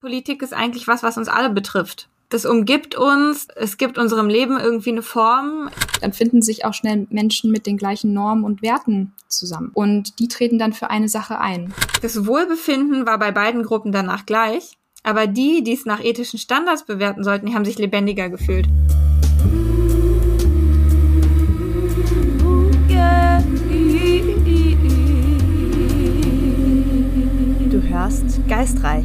Politik ist eigentlich was, was uns alle betrifft. Das umgibt uns, es gibt unserem Leben irgendwie eine Form. Dann finden sich auch schnell Menschen mit den gleichen Normen und Werten zusammen. Und die treten dann für eine Sache ein. Das Wohlbefinden war bei beiden Gruppen danach gleich. Aber die, die es nach ethischen Standards bewerten sollten, die haben sich lebendiger gefühlt. Du hörst Geistreich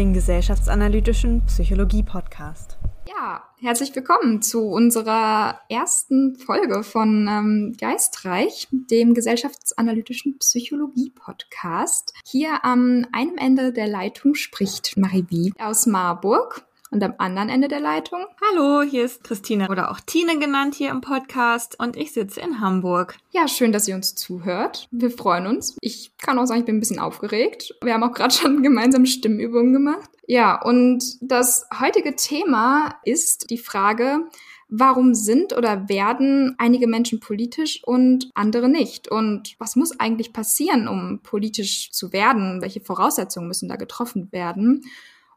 den gesellschaftsanalytischen Psychologie-Podcast. Ja, herzlich willkommen zu unserer ersten Folge von ähm, Geistreich, dem gesellschaftsanalytischen Psychologie-Podcast. Hier am einem Ende der Leitung spricht Marie Wie aus Marburg. Und am anderen Ende der Leitung? Hallo, hier ist Christine oder auch Tine genannt hier im Podcast und ich sitze in Hamburg. Ja, schön, dass ihr uns zuhört. Wir freuen uns. Ich kann auch sagen, ich bin ein bisschen aufgeregt. Wir haben auch gerade schon gemeinsam Stimmübungen gemacht. Ja, und das heutige Thema ist die Frage, warum sind oder werden einige Menschen politisch und andere nicht? Und was muss eigentlich passieren, um politisch zu werden? Welche Voraussetzungen müssen da getroffen werden?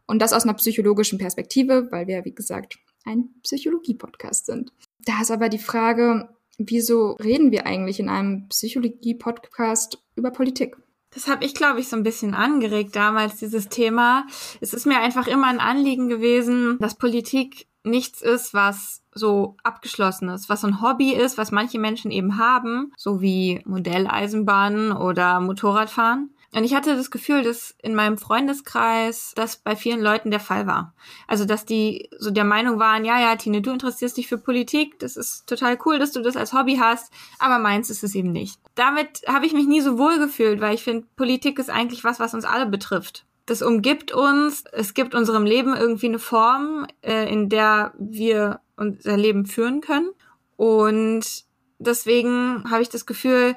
Und das aus einer psychologischen Perspektive, weil wir, wie gesagt, ein Psychologie-Podcast sind. Da ist aber die Frage, wieso reden wir eigentlich in einem Psychologie-Podcast über Politik? Das habe ich, glaube ich, so ein bisschen angeregt damals, dieses Thema. Es ist mir einfach immer ein Anliegen gewesen, dass Politik nichts ist, was so abgeschlossen ist, was so ein Hobby ist, was manche Menschen eben haben, so wie Modelleisenbahnen oder Motorradfahren, und ich hatte das Gefühl, dass in meinem Freundeskreis das bei vielen Leuten der Fall war. Also, dass die so der Meinung waren, ja, ja, Tine, du interessierst dich für Politik, das ist total cool, dass du das als Hobby hast, aber meins ist es eben nicht. Damit habe ich mich nie so wohl gefühlt, weil ich finde, Politik ist eigentlich was, was uns alle betrifft. Das umgibt uns, es gibt unserem Leben irgendwie eine Form, äh, in der wir unser Leben führen können. Und deswegen habe ich das Gefühl,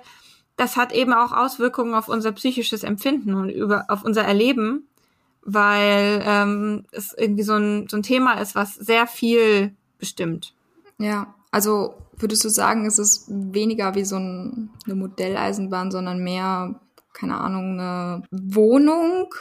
das hat eben auch Auswirkungen auf unser psychisches Empfinden und über auf unser Erleben, weil ähm, es irgendwie so ein, so ein Thema ist, was sehr viel bestimmt. Ja, also würdest du sagen, es ist weniger wie so ein, eine Modelleisenbahn, sondern mehr, keine Ahnung, eine Wohnung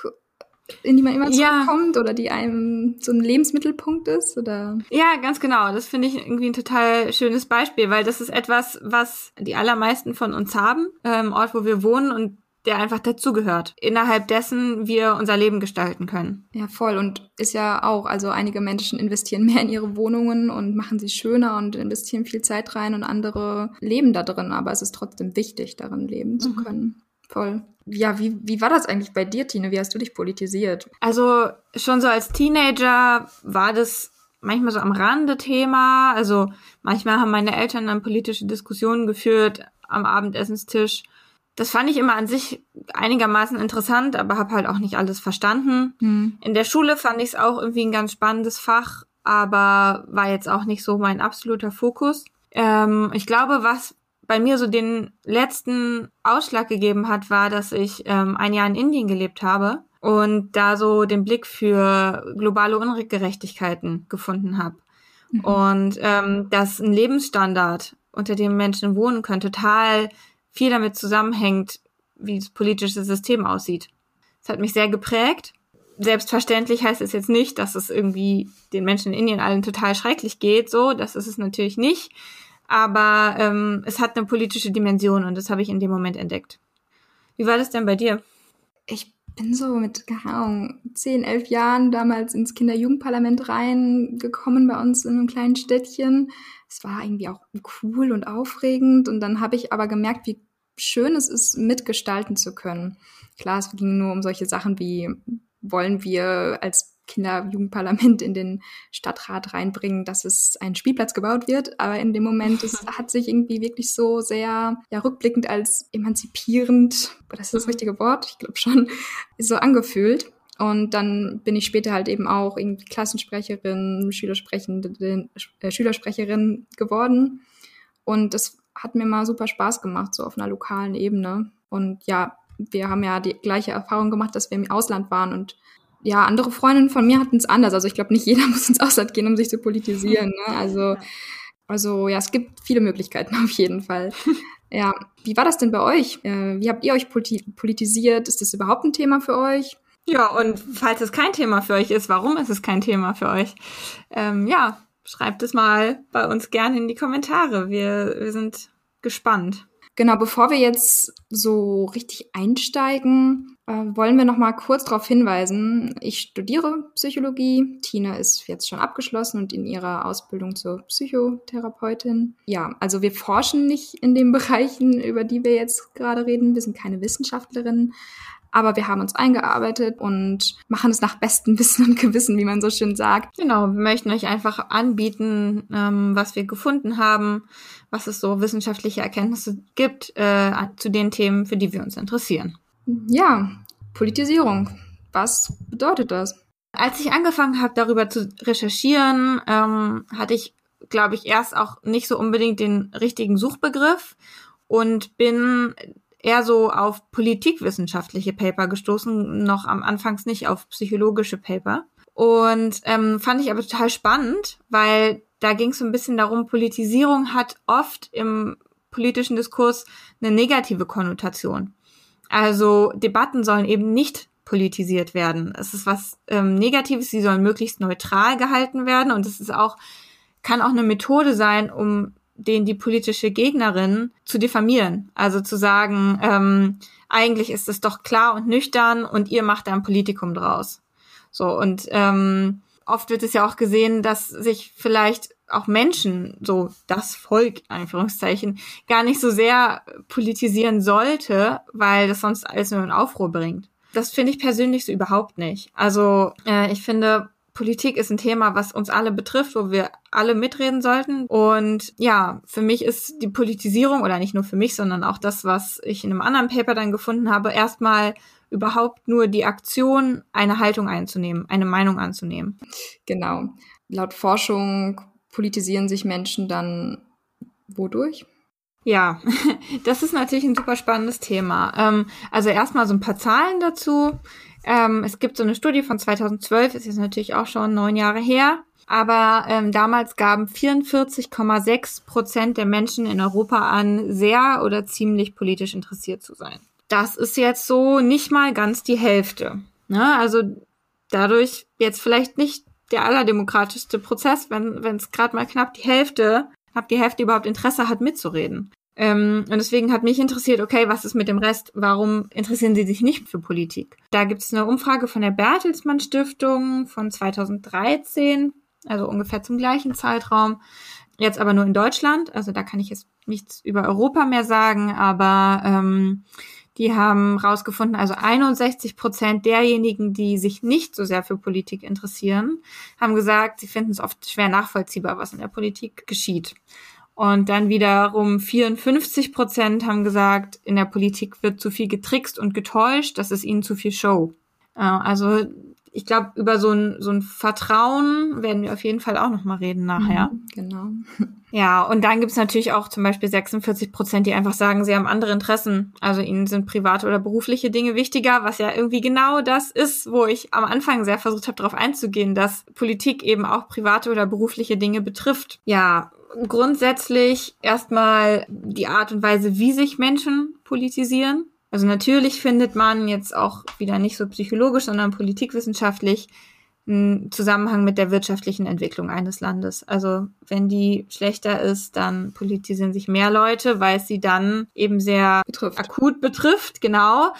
in die man immer zurückkommt ja. oder die einem so ein Lebensmittelpunkt ist oder ja ganz genau das finde ich irgendwie ein total schönes Beispiel weil das ist etwas was die allermeisten von uns haben ähm, Ort wo wir wohnen und der einfach dazugehört, innerhalb dessen wir unser Leben gestalten können. Ja, voll. Und ist ja auch, also einige Menschen investieren mehr in ihre Wohnungen und machen sie schöner und investieren viel Zeit rein und andere leben da drin, aber es ist trotzdem wichtig, darin leben zu mhm. können. Voll. Ja, wie, wie war das eigentlich bei dir, Tine? Wie hast du dich politisiert? Also schon so als Teenager war das manchmal so am Rande Thema. Also manchmal haben meine Eltern dann politische Diskussionen geführt am Abendessenstisch. Das fand ich immer an sich einigermaßen interessant, aber habe halt auch nicht alles verstanden. Hm. In der Schule fand ich es auch irgendwie ein ganz spannendes Fach, aber war jetzt auch nicht so mein absoluter Fokus. Ähm, ich glaube, was bei mir so den letzten Ausschlag gegeben hat, war, dass ich ähm, ein Jahr in Indien gelebt habe und da so den Blick für globale Ungerechtigkeiten gefunden habe. Mhm. Und ähm, dass ein Lebensstandard, unter dem Menschen wohnen können, total viel damit zusammenhängt, wie das politische System aussieht. Das hat mich sehr geprägt. Selbstverständlich heißt es jetzt nicht, dass es irgendwie den Menschen in Indien allen total schrecklich geht, so, das ist es natürlich nicht aber ähm, es hat eine politische Dimension und das habe ich in dem Moment entdeckt. Wie war das denn bei dir? Ich bin so mit, keine Ahnung, zehn, elf Jahren damals ins Kinderjugendparlament reingekommen bei uns in einem kleinen Städtchen. Es war irgendwie auch cool und aufregend und dann habe ich aber gemerkt, wie schön es ist, mitgestalten zu können. Klar, es ging nur um solche Sachen wie, wollen wir als Kinderjugendparlament in den Stadtrat reinbringen, dass es ein Spielplatz gebaut wird. Aber in dem Moment, es hat sich irgendwie wirklich so sehr ja, rückblickend als emanzipierend, das ist das richtige Wort, ich glaube schon, so angefühlt. Und dann bin ich später halt eben auch irgendwie Klassensprecherin, Schülersprecherin, äh, Schülersprecherin geworden. Und das hat mir mal super Spaß gemacht, so auf einer lokalen Ebene. Und ja, wir haben ja die gleiche Erfahrung gemacht, dass wir im Ausland waren und ja, andere Freundinnen von mir hatten es anders. Also ich glaube, nicht jeder muss ins Ausland gehen, um sich zu politisieren. Ne? Also, also ja, es gibt viele Möglichkeiten auf jeden Fall. Ja, wie war das denn bei euch? Äh, wie habt ihr euch politi politisiert? Ist das überhaupt ein Thema für euch? Ja, und falls es kein Thema für euch ist, warum ist es kein Thema für euch? Ähm, ja, schreibt es mal bei uns gerne in die Kommentare. Wir, wir sind gespannt. Genau, bevor wir jetzt so richtig einsteigen, äh, wollen wir noch mal kurz darauf hinweisen. Ich studiere Psychologie. Tina ist jetzt schon abgeschlossen und in ihrer Ausbildung zur Psychotherapeutin. Ja, also wir forschen nicht in den Bereichen, über die wir jetzt gerade reden. Wir sind keine Wissenschaftlerinnen. Aber wir haben uns eingearbeitet und machen es nach bestem Wissen und Gewissen, wie man so schön sagt. Genau, wir möchten euch einfach anbieten, ähm, was wir gefunden haben, was es so wissenschaftliche Erkenntnisse gibt äh, zu den Themen, für die wir uns interessieren. Ja, Politisierung. Was bedeutet das? Als ich angefangen habe, darüber zu recherchieren, ähm, hatte ich, glaube ich, erst auch nicht so unbedingt den richtigen Suchbegriff und bin eher so auf politikwissenschaftliche Paper gestoßen, noch am Anfangs nicht auf psychologische Paper. Und ähm, fand ich aber total spannend, weil da ging es so ein bisschen darum, Politisierung hat oft im politischen Diskurs eine negative Konnotation. Also Debatten sollen eben nicht politisiert werden. Es ist was ähm, Negatives, sie sollen möglichst neutral gehalten werden und es ist auch, kann auch eine Methode sein, um den die politische Gegnerin zu diffamieren. Also zu sagen, ähm, eigentlich ist es doch klar und nüchtern und ihr macht da ein Politikum draus. So, und ähm, oft wird es ja auch gesehen, dass sich vielleicht auch Menschen, so das Volk, Anführungszeichen, gar nicht so sehr politisieren sollte, weil das sonst alles nur in Aufruhr bringt. Das finde ich persönlich so überhaupt nicht. Also äh, ich finde, Politik ist ein Thema, was uns alle betrifft, wo wir alle mitreden sollten. Und ja, für mich ist die Politisierung, oder nicht nur für mich, sondern auch das, was ich in einem anderen Paper dann gefunden habe, erstmal überhaupt nur die Aktion, eine Haltung einzunehmen, eine Meinung anzunehmen. Genau. Laut Forschung politisieren sich Menschen dann wodurch? Ja, das ist natürlich ein super spannendes Thema. Ähm, also erstmal so ein paar Zahlen dazu. Ähm, es gibt so eine Studie von 2012, ist jetzt natürlich auch schon neun Jahre her. Aber ähm, damals gaben 44,6 Prozent der Menschen in Europa an, sehr oder ziemlich politisch interessiert zu sein. Das ist jetzt so nicht mal ganz die Hälfte. Ne? Also dadurch jetzt vielleicht nicht der allerdemokratischste Prozess, wenn es gerade mal knapp die Hälfte, knapp die Hälfte überhaupt Interesse hat, mitzureden. Ähm, und deswegen hat mich interessiert, okay, was ist mit dem Rest? Warum interessieren sie sich nicht für Politik? Da gibt es eine Umfrage von der Bertelsmann Stiftung von 2013, also ungefähr zum gleichen Zeitraum. Jetzt aber nur in Deutschland, also da kann ich jetzt nichts über Europa mehr sagen, aber ähm, die haben rausgefunden, also 61 Prozent derjenigen, die sich nicht so sehr für Politik interessieren, haben gesagt, sie finden es oft schwer nachvollziehbar, was in der Politik geschieht. Und dann wiederum 54 Prozent haben gesagt, in der Politik wird zu viel getrickst und getäuscht, das ist ihnen zu viel Show. Äh, also ich glaube, über so ein, so ein Vertrauen werden wir auf jeden Fall auch noch mal reden nachher. Mhm, genau. Ja, und dann gibt's natürlich auch zum Beispiel 46 Prozent, die einfach sagen, sie haben andere Interessen. Also ihnen sind private oder berufliche Dinge wichtiger, was ja irgendwie genau das ist, wo ich am Anfang sehr versucht habe, darauf einzugehen, dass Politik eben auch private oder berufliche Dinge betrifft. Ja, grundsätzlich erstmal die Art und Weise, wie sich Menschen politisieren. Also natürlich findet man jetzt auch wieder nicht so psychologisch, sondern politikwissenschaftlich einen Zusammenhang mit der wirtschaftlichen Entwicklung eines Landes. Also wenn die schlechter ist, dann politisieren sich mehr Leute, weil es sie dann eben sehr betrifft. akut betrifft, genau,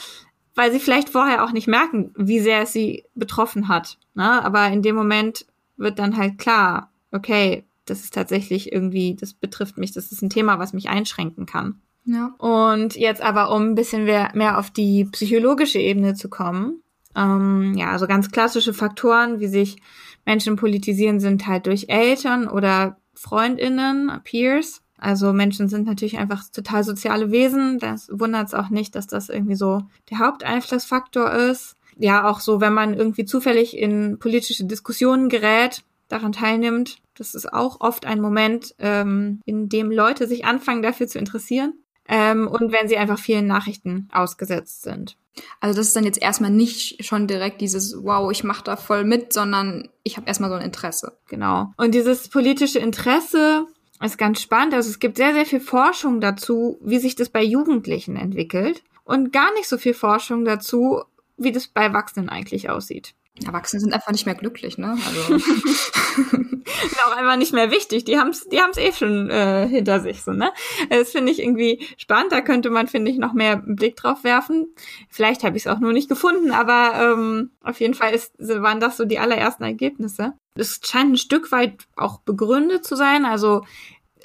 weil sie vielleicht vorher auch nicht merken, wie sehr es sie betroffen hat. Ne? Aber in dem Moment wird dann halt klar, okay, das ist tatsächlich irgendwie, das betrifft mich, das ist ein Thema, was mich einschränken kann. Ja. Und jetzt aber, um ein bisschen mehr, mehr auf die psychologische Ebene zu kommen, ähm, ja, also ganz klassische Faktoren, wie sich Menschen politisieren, sind halt durch Eltern oder Freundinnen, Peers. Also Menschen sind natürlich einfach total soziale Wesen. Das wundert es auch nicht, dass das irgendwie so der Haupteinflussfaktor ist. Ja, auch so, wenn man irgendwie zufällig in politische Diskussionen gerät, daran teilnimmt. Das ist auch oft ein Moment, ähm, in dem Leute sich anfangen dafür zu interessieren. Ähm, und wenn sie einfach vielen Nachrichten ausgesetzt sind. Also das ist dann jetzt erstmal nicht schon direkt dieses Wow, ich mache da voll mit, sondern ich habe erstmal so ein Interesse. Genau. Und dieses politische Interesse ist ganz spannend. Also es gibt sehr, sehr viel Forschung dazu, wie sich das bei Jugendlichen entwickelt. Und gar nicht so viel Forschung dazu, wie das bei Erwachsenen eigentlich aussieht. Erwachsene sind einfach nicht mehr glücklich, ne? Also. auch einfach nicht mehr wichtig. Die haben's, die haben's eh schon äh, hinter sich, so ne? Das finde ich irgendwie spannend. Da könnte man, finde ich, noch mehr Blick drauf werfen. Vielleicht habe ich es auch nur nicht gefunden, aber ähm, auf jeden Fall ist, waren das so die allerersten Ergebnisse. Es scheint ein Stück weit auch begründet zu sein. Also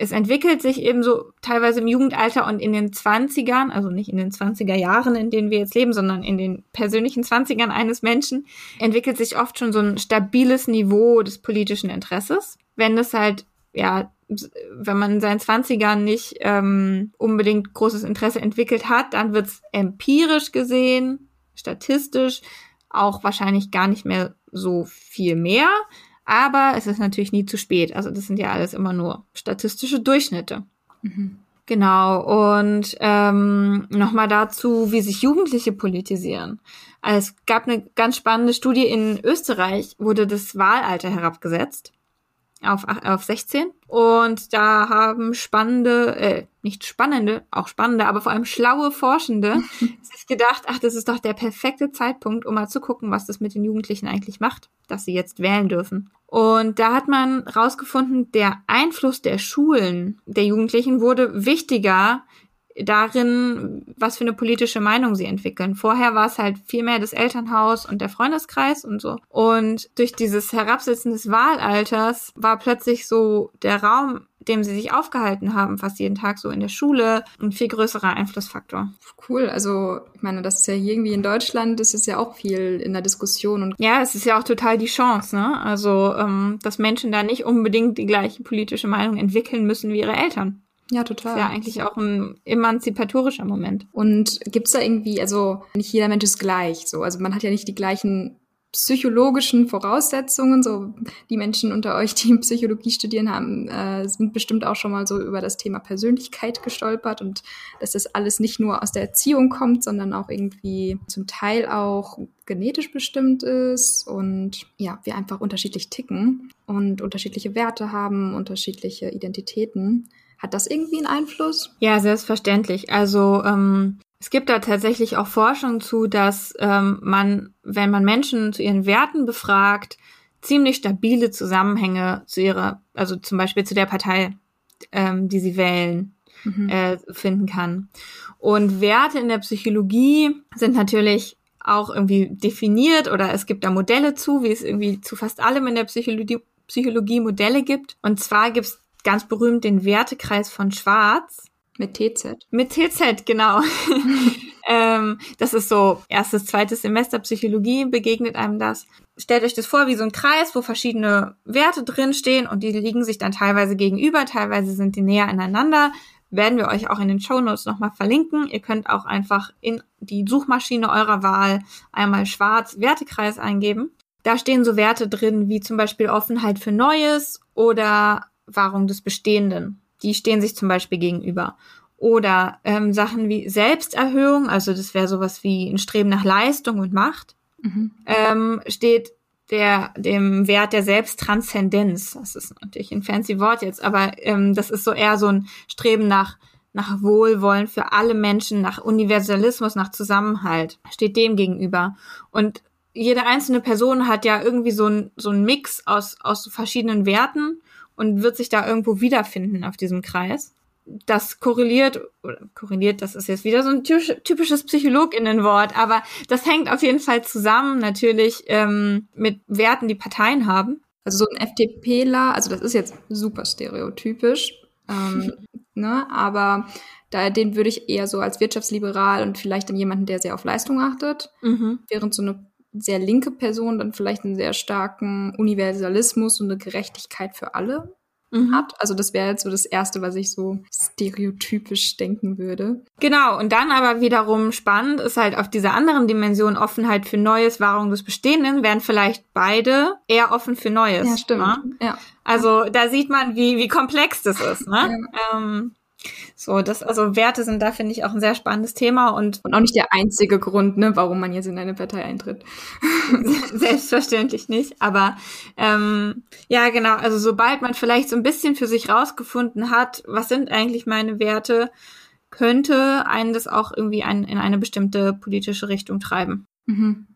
es entwickelt sich eben so teilweise im Jugendalter und in den Zwanzigern, also nicht in den Zwanziger Jahren, in denen wir jetzt leben, sondern in den persönlichen Zwanzigern eines Menschen, entwickelt sich oft schon so ein stabiles Niveau des politischen Interesses. Wenn es halt, ja, wenn man in seinen Zwanzigern nicht ähm, unbedingt großes Interesse entwickelt hat, dann wird es empirisch gesehen, statistisch, auch wahrscheinlich gar nicht mehr so viel mehr. Aber es ist natürlich nie zu spät. Also das sind ja alles immer nur statistische Durchschnitte. Mhm. Genau. Und ähm, nochmal dazu, wie sich Jugendliche politisieren. Also es gab eine ganz spannende Studie in Österreich, wurde das Wahlalter herabgesetzt auf, auf 16. Und da haben spannende, äh, nicht spannende, auch spannende, aber vor allem schlaue Forschende sich gedacht, ach, das ist doch der perfekte Zeitpunkt, um mal zu gucken, was das mit den Jugendlichen eigentlich macht, dass sie jetzt wählen dürfen. Und da hat man rausgefunden, der Einfluss der Schulen der Jugendlichen wurde wichtiger darin, was für eine politische Meinung sie entwickeln. Vorher war es halt viel mehr das Elternhaus und der Freundeskreis und so. Und durch dieses Herabsetzen des Wahlalters war plötzlich so der Raum, dem sie sich aufgehalten haben, fast jeden Tag so in der Schule, ein viel größerer Einflussfaktor. Cool, also ich meine, das ist ja irgendwie in Deutschland, das ist ja auch viel in der Diskussion und ja, es ist ja auch total die Chance, ne? Also, ähm, dass Menschen da nicht unbedingt die gleiche politische Meinung entwickeln müssen wie ihre Eltern. Ja, total. Das ist ja eigentlich auch ein emanzipatorischer Moment. Und gibt's da irgendwie, also nicht jeder Mensch ist gleich, so. Also man hat ja nicht die gleichen psychologischen Voraussetzungen. So die Menschen unter euch, die Psychologie studieren, haben, äh, sind bestimmt auch schon mal so über das Thema Persönlichkeit gestolpert und dass das alles nicht nur aus der Erziehung kommt, sondern auch irgendwie zum Teil auch genetisch bestimmt ist und ja, wir einfach unterschiedlich ticken und unterschiedliche Werte haben, unterschiedliche Identitäten. Hat das irgendwie einen Einfluss? Ja, selbstverständlich. Also ähm, es gibt da tatsächlich auch Forschung zu, dass ähm, man, wenn man Menschen zu ihren Werten befragt, ziemlich stabile Zusammenhänge zu ihrer, also zum Beispiel zu der Partei, ähm, die sie wählen, mhm. äh, finden kann. Und Werte in der Psychologie sind natürlich auch irgendwie definiert oder es gibt da Modelle zu, wie es irgendwie zu fast allem in der Psychologie, Psychologie Modelle gibt. Und zwar gibt es ganz berühmt den Wertekreis von Schwarz. Mit TZ. Mit TZ, genau. ähm, das ist so erstes, zweites Semester Psychologie, begegnet einem das. Stellt euch das vor wie so ein Kreis, wo verschiedene Werte drinstehen und die liegen sich dann teilweise gegenüber, teilweise sind die näher aneinander. Werden wir euch auch in den Show Notes nochmal verlinken. Ihr könnt auch einfach in die Suchmaschine eurer Wahl einmal schwarz Wertekreis eingeben. Da stehen so Werte drin, wie zum Beispiel Offenheit für Neues oder Wahrung des Bestehenden. Die stehen sich zum Beispiel gegenüber. Oder ähm, Sachen wie Selbsterhöhung, also das wäre sowas wie ein Streben nach Leistung und Macht, mhm. ähm, steht der dem Wert der Selbsttranszendenz. Das ist natürlich ein fancy Wort jetzt, aber ähm, das ist so eher so ein Streben nach nach Wohlwollen für alle Menschen, nach Universalismus, nach Zusammenhalt, steht dem gegenüber. Und jede einzelne Person hat ja irgendwie so ein, so ein Mix aus, aus verschiedenen Werten und wird sich da irgendwo wiederfinden auf diesem Kreis. Das korreliert, oder korreliert, das ist jetzt wieder so ein typisches Psychologinnenwort, aber das hängt auf jeden Fall zusammen natürlich ähm, mit Werten, die Parteien haben. Also so ein FDPler, also das ist jetzt super stereotypisch, ähm, ne, aber da, den würde ich eher so als wirtschaftsliberal und vielleicht dann jemanden, der sehr auf Leistung achtet, mhm. während so eine sehr linke Person dann vielleicht einen sehr starken Universalismus und eine Gerechtigkeit für alle mhm. hat. Also das wäre jetzt so das Erste, was ich so stereotypisch denken würde. Genau, und dann aber wiederum spannend ist halt auf dieser anderen Dimension Offenheit für Neues, Wahrung des Bestehenden, wären vielleicht beide eher offen für Neues. Ja, stimmt. Ne? Ja. Also da sieht man, wie, wie komplex das ist. Ne? Ja. Ähm, so, das, also Werte sind da, finde ich, auch ein sehr spannendes Thema und. Und auch nicht der einzige Grund, ne, warum man jetzt in eine Partei eintritt. Selbstverständlich nicht. Aber ähm, ja, genau, also sobald man vielleicht so ein bisschen für sich rausgefunden hat, was sind eigentlich meine Werte, könnte einen das auch irgendwie ein, in eine bestimmte politische Richtung treiben. Mhm.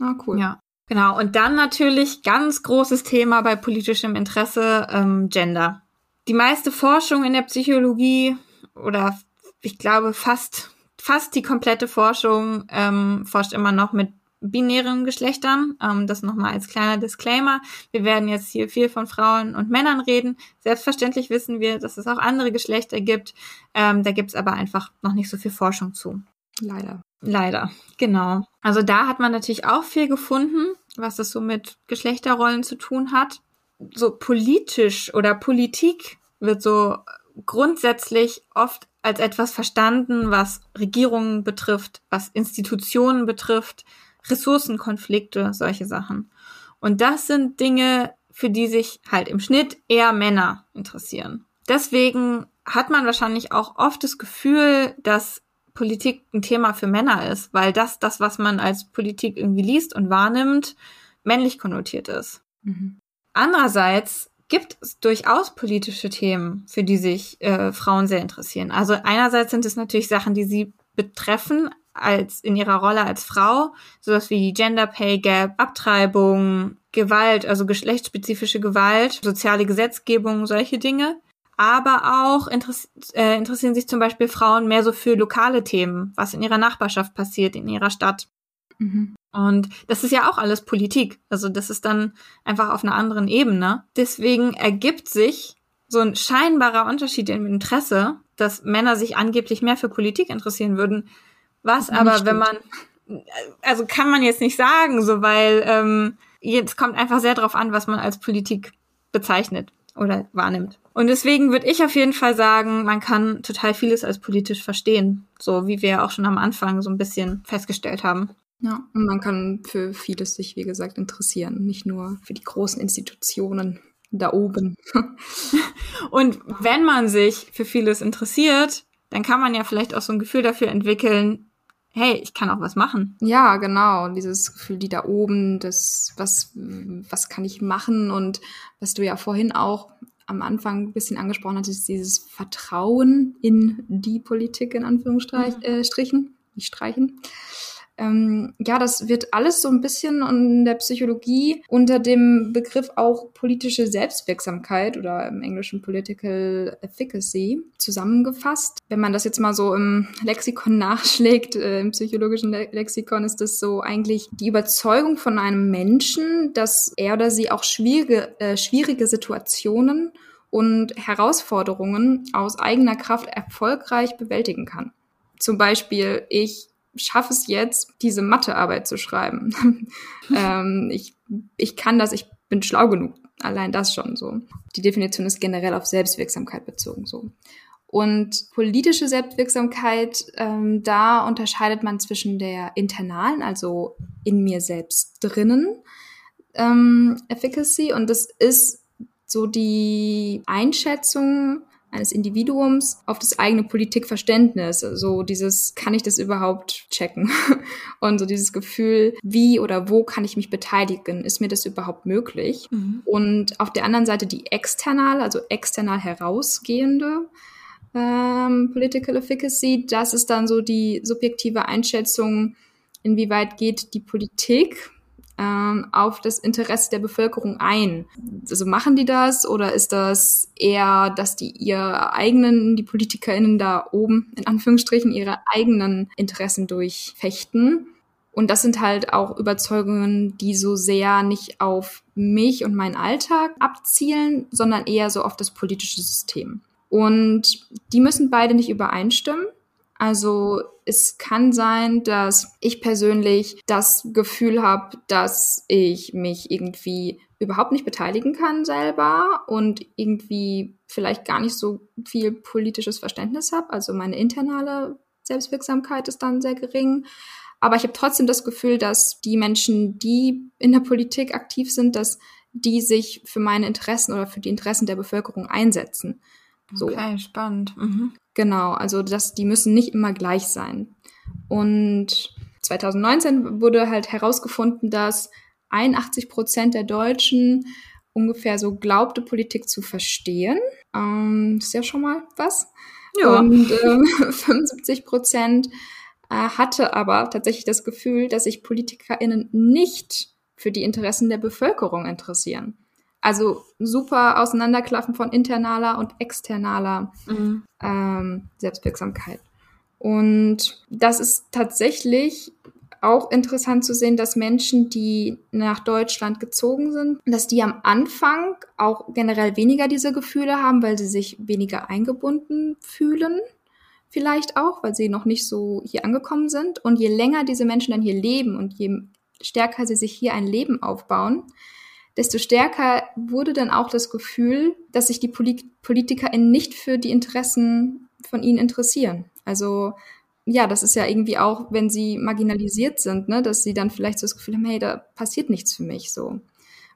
Ah, cool. Ja. Genau, und dann natürlich ganz großes Thema bei politischem Interesse, ähm, Gender. Die meiste Forschung in der Psychologie oder ich glaube fast, fast die komplette Forschung ähm, forscht immer noch mit binären Geschlechtern. Ähm, das nochmal als kleiner Disclaimer. Wir werden jetzt hier viel von Frauen und Männern reden. Selbstverständlich wissen wir, dass es auch andere Geschlechter gibt. Ähm, da gibt's aber einfach noch nicht so viel Forschung zu. Leider. Leider, genau. Also da hat man natürlich auch viel gefunden, was das so mit Geschlechterrollen zu tun hat. So politisch oder Politik wird so grundsätzlich oft als etwas verstanden, was Regierungen betrifft, was Institutionen betrifft, Ressourcenkonflikte, solche Sachen. Und das sind Dinge, für die sich halt im Schnitt eher Männer interessieren. Deswegen hat man wahrscheinlich auch oft das Gefühl, dass Politik ein Thema für Männer ist, weil das, das, was man als Politik irgendwie liest und wahrnimmt, männlich konnotiert ist. Mhm. Andererseits gibt es durchaus politische Themen, für die sich äh, Frauen sehr interessieren. Also einerseits sind es natürlich Sachen, die sie betreffen als in ihrer Rolle als Frau, sowas wie Gender Pay Gap, Abtreibung, Gewalt, also geschlechtsspezifische Gewalt, soziale Gesetzgebung, solche Dinge aber auch interess äh, interessieren sich zum Beispiel Frauen mehr so für lokale Themen, was in ihrer Nachbarschaft passiert, in ihrer Stadt. Mhm. Und das ist ja auch alles Politik. Also das ist dann einfach auf einer anderen Ebene. Deswegen ergibt sich so ein scheinbarer Unterschied im Interesse, dass Männer sich angeblich mehr für Politik interessieren würden. Was aber, wenn man, also kann man jetzt nicht sagen, so weil ähm, jetzt kommt einfach sehr darauf an, was man als Politik bezeichnet oder wahrnimmt. Und deswegen würde ich auf jeden Fall sagen, man kann total vieles als politisch verstehen, so wie wir auch schon am Anfang so ein bisschen festgestellt haben. Ja, und man kann für vieles sich, wie gesagt, interessieren, nicht nur für die großen Institutionen da oben. und wenn man sich für vieles interessiert, dann kann man ja vielleicht auch so ein Gefühl dafür entwickeln, hey, ich kann auch was machen. Ja, genau. Dieses Gefühl, die da oben, das, was, was kann ich machen? Und was du ja vorhin auch am Anfang ein bisschen angesprochen hattest, dieses Vertrauen in die Politik, in Anführungsstrichen, mhm. äh, Strichen, nicht streichen. Ähm, ja, das wird alles so ein bisschen in der Psychologie unter dem Begriff auch politische Selbstwirksamkeit oder im Englischen Political Efficacy zusammengefasst. Wenn man das jetzt mal so im Lexikon nachschlägt, äh, im psychologischen Le Lexikon, ist das so eigentlich die Überzeugung von einem Menschen, dass er oder sie auch schwierige, äh, schwierige Situationen und Herausforderungen aus eigener Kraft erfolgreich bewältigen kann. Zum Beispiel, ich schaffe es jetzt, diese Mathearbeit zu schreiben. ähm, ich, ich kann das, ich bin schlau genug. Allein das schon so. Die Definition ist generell auf Selbstwirksamkeit bezogen so. Und politische Selbstwirksamkeit, ähm, da unterscheidet man zwischen der internalen, also in mir selbst drinnen, ähm, Efficacy. Und das ist so die Einschätzung eines Individuums auf das eigene Politikverständnis. So dieses, kann ich das überhaupt checken? Und so dieses Gefühl, wie oder wo kann ich mich beteiligen? Ist mir das überhaupt möglich? Mhm. Und auf der anderen Seite die external, also external herausgehende ähm, Political Efficacy, das ist dann so die subjektive Einschätzung, inwieweit geht die Politik ähm, auf das Interesse der Bevölkerung ein? Also machen die das oder ist das eher, dass die ihre eigenen, die PolitikerInnen da oben, in Anführungsstrichen, ihre eigenen Interessen durchfechten? Und das sind halt auch Überzeugungen, die so sehr nicht auf mich und meinen Alltag abzielen, sondern eher so auf das politische System. Und die müssen beide nicht übereinstimmen. Also es kann sein, dass ich persönlich das Gefühl habe, dass ich mich irgendwie überhaupt nicht beteiligen kann selber und irgendwie vielleicht gar nicht so viel politisches Verständnis habe. Also meine internale Selbstwirksamkeit ist dann sehr gering. Aber ich habe trotzdem das Gefühl, dass die Menschen, die in der Politik aktiv sind, dass die sich für meine Interessen oder für die Interessen der Bevölkerung einsetzen. So. Okay, spannend. Mhm. Genau, also das, die müssen nicht immer gleich sein. Und 2019 wurde halt herausgefunden, dass 81 Prozent der Deutschen ungefähr so glaubte, Politik zu verstehen. Ähm, ist ja schon mal was. Ja. Und äh, 75 Prozent äh, hatte aber tatsächlich das Gefühl, dass sich PolitikerInnen nicht für die Interessen der Bevölkerung interessieren. Also super Auseinanderklaffen von internaler und externaler mhm. ähm, Selbstwirksamkeit. Und das ist tatsächlich auch interessant zu sehen, dass Menschen, die nach Deutschland gezogen sind, dass die am Anfang auch generell weniger diese Gefühle haben, weil sie sich weniger eingebunden fühlen. Vielleicht auch, weil sie noch nicht so hier angekommen sind. Und je länger diese Menschen dann hier leben und je stärker sie sich hier ein Leben aufbauen, desto stärker wurde dann auch das Gefühl, dass sich die PolitikerInnen nicht für die Interessen von ihnen interessieren. Also ja, das ist ja irgendwie auch, wenn sie marginalisiert sind, ne, dass sie dann vielleicht so das Gefühl haben, hey, da passiert nichts für mich so.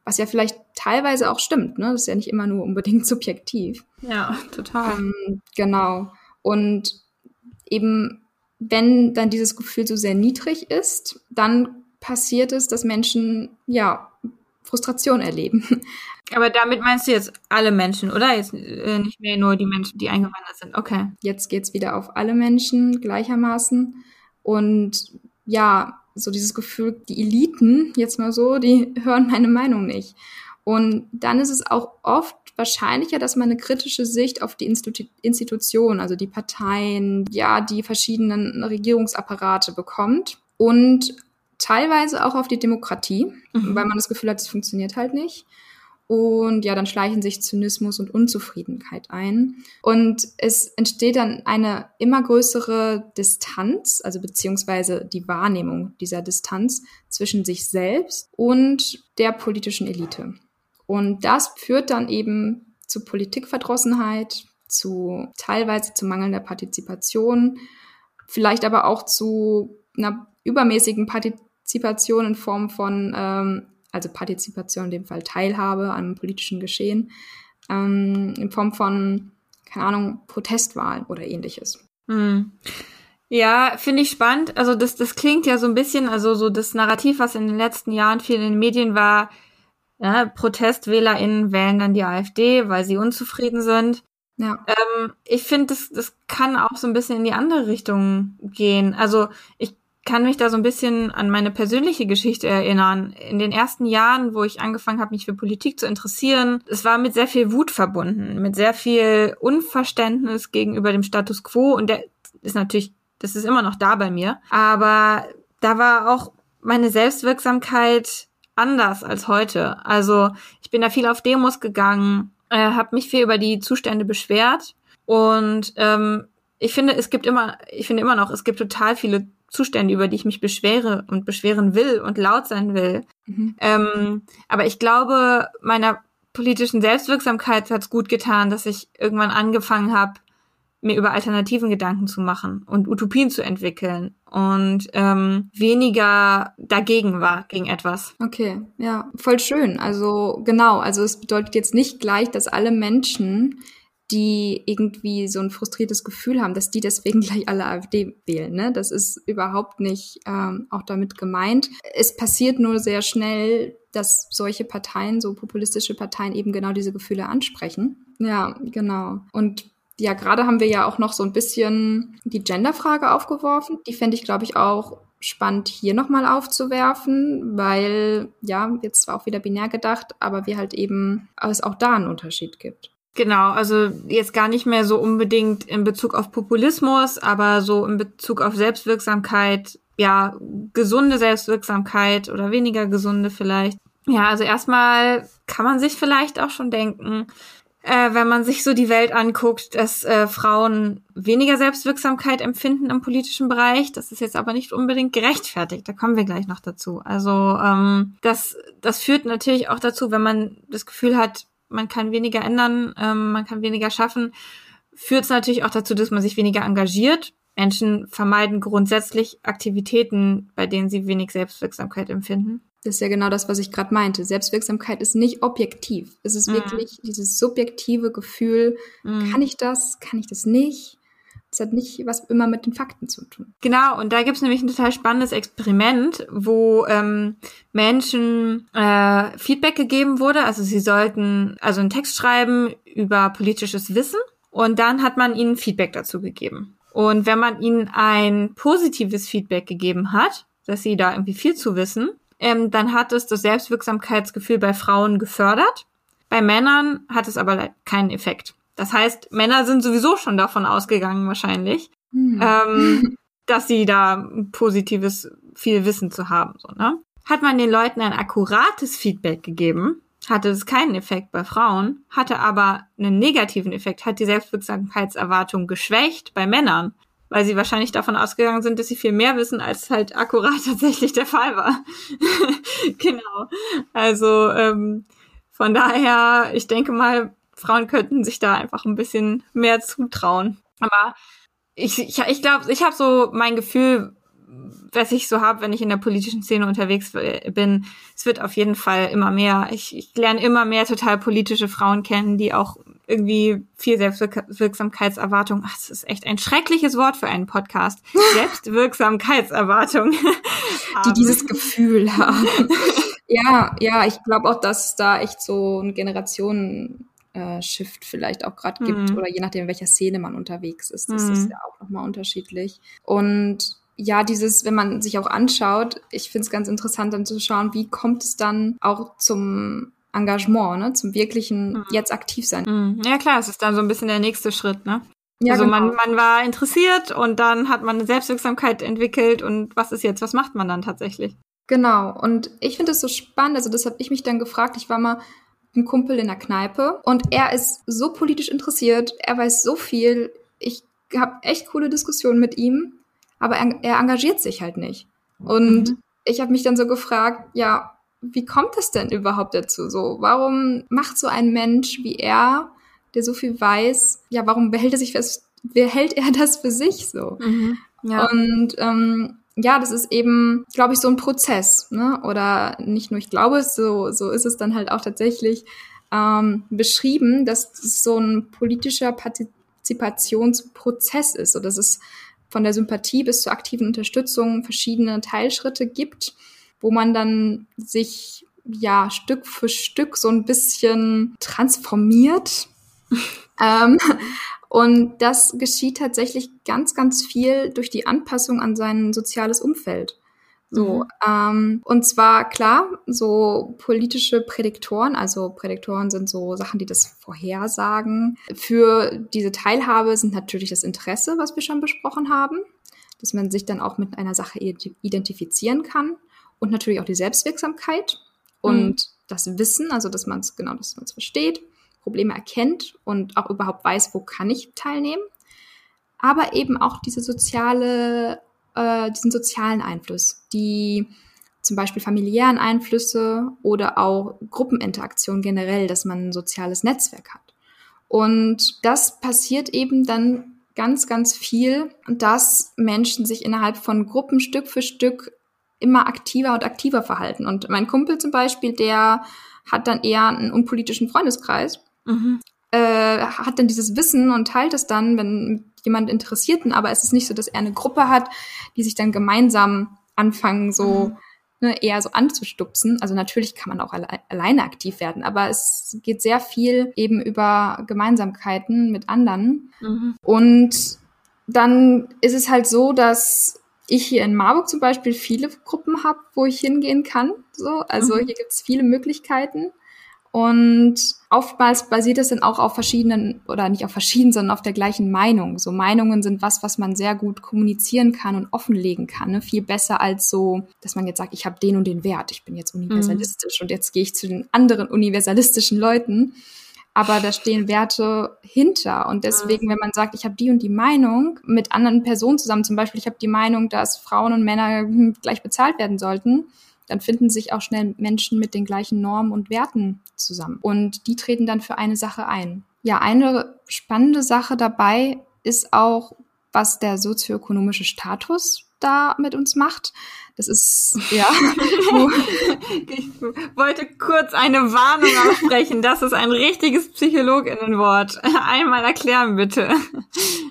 Was ja vielleicht teilweise auch stimmt, ne? Das ist ja nicht immer nur unbedingt subjektiv. Ja, total. Ähm, genau. Und eben, wenn dann dieses Gefühl so sehr niedrig ist, dann passiert es, dass Menschen ja Frustration erleben. Aber damit meinst du jetzt alle Menschen, oder? Jetzt äh, nicht mehr nur die Menschen, die eingewandert sind. Okay. Jetzt geht's wieder auf alle Menschen gleichermaßen. Und ja, so dieses Gefühl, die Eliten, jetzt mal so, die hören meine Meinung nicht. Und dann ist es auch oft wahrscheinlicher, dass man eine kritische Sicht auf die Institu Institutionen, also die Parteien, ja, die verschiedenen Regierungsapparate bekommt. Und teilweise auch auf die Demokratie, mhm. weil man das Gefühl hat, es funktioniert halt nicht. Und ja, dann schleichen sich Zynismus und Unzufriedenheit ein. Und es entsteht dann eine immer größere Distanz, also beziehungsweise die Wahrnehmung dieser Distanz zwischen sich selbst und der politischen Elite. Und das führt dann eben zu Politikverdrossenheit, zu teilweise zu mangelnder Partizipation, vielleicht aber auch zu einer übermäßigen Partizipation Partizipation in Form von, ähm, also Partizipation in dem Fall Teilhabe an politischen Geschehen, ähm, in Form von, keine Ahnung, Protestwahlen oder ähnliches. Hm. Ja, finde ich spannend. Also das, das klingt ja so ein bisschen, also so das Narrativ, was in den letzten Jahren viel in den Medien war, ja, ProtestwählerInnen wählen dann die AfD, weil sie unzufrieden sind. Ja. Ähm, ich finde, das, das kann auch so ein bisschen in die andere Richtung gehen. Also ich kann mich da so ein bisschen an meine persönliche Geschichte erinnern. In den ersten Jahren, wo ich angefangen habe, mich für Politik zu interessieren, es war mit sehr viel Wut verbunden, mit sehr viel Unverständnis gegenüber dem Status quo und der ist natürlich, das ist immer noch da bei mir, aber da war auch meine Selbstwirksamkeit anders als heute. Also ich bin da viel auf Demos gegangen, äh, habe mich viel über die Zustände beschwert und ähm, ich finde, es gibt immer, ich finde immer noch, es gibt total viele Zustände, über die ich mich beschwere und beschweren will und laut sein will. Mhm. Ähm, aber ich glaube, meiner politischen Selbstwirksamkeit hat es gut getan, dass ich irgendwann angefangen habe, mir über Alternativen Gedanken zu machen und Utopien zu entwickeln und ähm, weniger dagegen war gegen etwas. Okay, ja, voll schön. Also genau, also es bedeutet jetzt nicht gleich, dass alle Menschen die irgendwie so ein frustriertes Gefühl haben, dass die deswegen gleich alle AfD wählen. Ne? Das ist überhaupt nicht ähm, auch damit gemeint. Es passiert nur sehr schnell, dass solche Parteien, so populistische Parteien eben genau diese Gefühle ansprechen. Ja, genau. Und ja, gerade haben wir ja auch noch so ein bisschen die Genderfrage aufgeworfen. Die fände ich, glaube ich, auch spannend hier nochmal aufzuwerfen, weil ja, jetzt zwar auch wieder binär gedacht, aber wir halt eben es auch da einen Unterschied gibt. Genau, also jetzt gar nicht mehr so unbedingt in Bezug auf Populismus, aber so in Bezug auf Selbstwirksamkeit, ja, gesunde Selbstwirksamkeit oder weniger gesunde vielleicht. Ja, also erstmal kann man sich vielleicht auch schon denken, äh, wenn man sich so die Welt anguckt, dass äh, Frauen weniger Selbstwirksamkeit empfinden im politischen Bereich. Das ist jetzt aber nicht unbedingt gerechtfertigt. Da kommen wir gleich noch dazu. Also ähm, das, das führt natürlich auch dazu, wenn man das Gefühl hat, man kann weniger ändern, ähm, man kann weniger schaffen, führt es natürlich auch dazu, dass man sich weniger engagiert. Menschen vermeiden grundsätzlich Aktivitäten, bei denen sie wenig Selbstwirksamkeit empfinden. Das ist ja genau das, was ich gerade meinte. Selbstwirksamkeit ist nicht objektiv. Es ist mhm. wirklich dieses subjektive Gefühl, mhm. kann ich das, kann ich das nicht? Das hat nicht was immer mit den Fakten zu tun. Genau, und da gibt es nämlich ein total spannendes Experiment, wo ähm, Menschen äh, Feedback gegeben wurde. Also sie sollten also einen Text schreiben über politisches Wissen und dann hat man ihnen Feedback dazu gegeben. Und wenn man ihnen ein positives Feedback gegeben hat, dass sie da irgendwie viel zu wissen, ähm, dann hat es das Selbstwirksamkeitsgefühl bei Frauen gefördert. Bei Männern hat es aber keinen Effekt. Das heißt, Männer sind sowieso schon davon ausgegangen wahrscheinlich, hm. ähm, dass sie da positives viel Wissen zu haben. So, ne? Hat man den Leuten ein akkurates Feedback gegeben, hatte es keinen Effekt bei Frauen, hatte aber einen negativen Effekt, hat die Selbstwirksamkeitserwartung geschwächt bei Männern, weil sie wahrscheinlich davon ausgegangen sind, dass sie viel mehr wissen, als halt akkurat tatsächlich der Fall war. genau. Also ähm, von daher, ich denke mal, Frauen könnten sich da einfach ein bisschen mehr zutrauen. Aber ich ich, ich glaube, ich habe so mein Gefühl, was ich so habe, wenn ich in der politischen Szene unterwegs bin, es wird auf jeden Fall immer mehr. Ich, ich lerne immer mehr total politische Frauen kennen, die auch irgendwie viel Selbstwirksamkeitserwartung, ach, das ist echt ein schreckliches Wort für einen Podcast, Selbstwirksamkeitserwartung, die dieses Gefühl haben. ja, ja, ich glaube auch, dass da echt so ein Generationen äh, Shift vielleicht auch gerade gibt mhm. oder je nachdem, in welcher Szene man unterwegs ist. Das mhm. ist ja auch nochmal unterschiedlich. Und ja, dieses, wenn man sich auch anschaut, ich finde es ganz interessant dann zu schauen, wie kommt es dann auch zum Engagement, ne, zum wirklichen mhm. jetzt aktiv sein. Mhm. Ja klar, es ist dann so ein bisschen der nächste Schritt, ne? Ja, also genau. man, man war interessiert und dann hat man eine Selbstwirksamkeit entwickelt und was ist jetzt, was macht man dann tatsächlich? Genau, und ich finde es so spannend, also das habe ich mich dann gefragt, ich war mal ein Kumpel in der Kneipe und er ist so politisch interessiert, er weiß so viel, ich habe echt coole Diskussionen mit ihm aber er, er engagiert sich halt nicht. Und mhm. ich habe mich dann so gefragt, ja, wie kommt es denn überhaupt dazu? So, warum macht so ein Mensch wie er, der so viel weiß, ja, warum behält er sich fest, behält er das für sich so? Mhm. Ja. Und ähm, ja, das ist eben, glaube ich, so ein Prozess, ne? Oder nicht nur ich glaube es, so, so ist es dann halt auch tatsächlich ähm, beschrieben, dass es so ein politischer Partizipationsprozess ist. So, dass es von der Sympathie bis zur aktiven Unterstützung verschiedene Teilschritte gibt, wo man dann sich ja Stück für Stück so ein bisschen transformiert. ähm, und das geschieht tatsächlich ganz, ganz viel durch die Anpassung an sein soziales Umfeld. So, mhm. ähm, und zwar klar, so politische Prädiktoren, also Prädiktoren sind so Sachen, die das vorhersagen. Für diese Teilhabe sind natürlich das Interesse, was wir schon besprochen haben, dass man sich dann auch mit einer Sache identifizieren kann und natürlich auch die Selbstwirksamkeit und mhm. das Wissen, also dass man es genau, dass man es versteht, Probleme erkennt und auch überhaupt weiß, wo kann ich teilnehmen. Aber eben auch diese soziale äh, diesen sozialen Einfluss, die zum Beispiel familiären Einflüsse oder auch Gruppeninteraktion generell, dass man ein soziales Netzwerk hat. Und das passiert eben dann ganz, ganz viel, dass Menschen sich innerhalb von Gruppen Stück für Stück immer aktiver und aktiver verhalten. Und mein Kumpel zum Beispiel, der hat dann eher einen unpolitischen Freundeskreis, mhm. äh, hat dann dieses Wissen und teilt es dann, wenn jemand Interessierten, aber es ist nicht so, dass er eine Gruppe hat, die sich dann gemeinsam anfangen, so mhm. ne, eher so anzustupsen. Also natürlich kann man auch alle, alleine aktiv werden, aber es geht sehr viel eben über Gemeinsamkeiten mit anderen. Mhm. Und dann ist es halt so, dass ich hier in Marburg zum Beispiel viele Gruppen habe, wo ich hingehen kann. So, also mhm. hier gibt es viele Möglichkeiten. Und oftmals basiert es dann auch auf verschiedenen, oder nicht auf verschiedenen, sondern auf der gleichen Meinung. So Meinungen sind was, was man sehr gut kommunizieren kann und offenlegen kann. Ne? Viel besser als so, dass man jetzt sagt, ich habe den und den Wert, ich bin jetzt universalistisch mhm. und jetzt gehe ich zu den anderen universalistischen Leuten. Aber da stehen Werte hinter. Und deswegen, wenn man sagt, ich habe die und die Meinung mit anderen Personen zusammen, zum Beispiel, ich habe die Meinung, dass Frauen und Männer gleich bezahlt werden sollten, dann finden sich auch schnell Menschen mit den gleichen Normen und Werten zusammen. Und die treten dann für eine Sache ein. Ja, eine spannende Sache dabei ist auch, was der sozioökonomische Status da mit uns macht. Das ist, ja. ich wollte kurz eine Warnung aussprechen. Das ist ein richtiges Psychologinnenwort. Einmal erklären, bitte.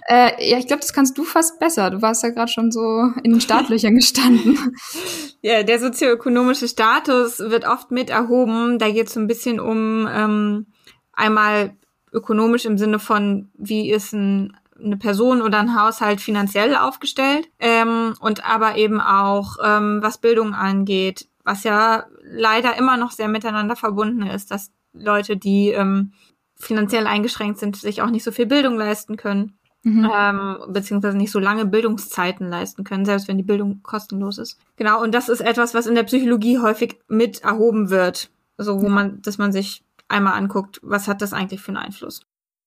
Äh, ja, ich glaube, das kannst du fast besser. Du warst ja gerade schon so in den Startlöchern gestanden. Ja, der sozioökonomische Status wird oft mit erhoben. Da geht es so ein bisschen um ähm, einmal ökonomisch im Sinne von, wie ist ein eine Person oder ein Haushalt finanziell aufgestellt ähm, und aber eben auch ähm, was Bildung angeht, was ja leider immer noch sehr miteinander verbunden ist, dass Leute, die ähm, finanziell eingeschränkt sind, sich auch nicht so viel Bildung leisten können. Mhm. Ähm, beziehungsweise nicht so lange Bildungszeiten leisten können, selbst wenn die Bildung kostenlos ist. Genau, und das ist etwas, was in der Psychologie häufig mit erhoben wird. So, wo man, dass man sich einmal anguckt, was hat das eigentlich für einen Einfluss?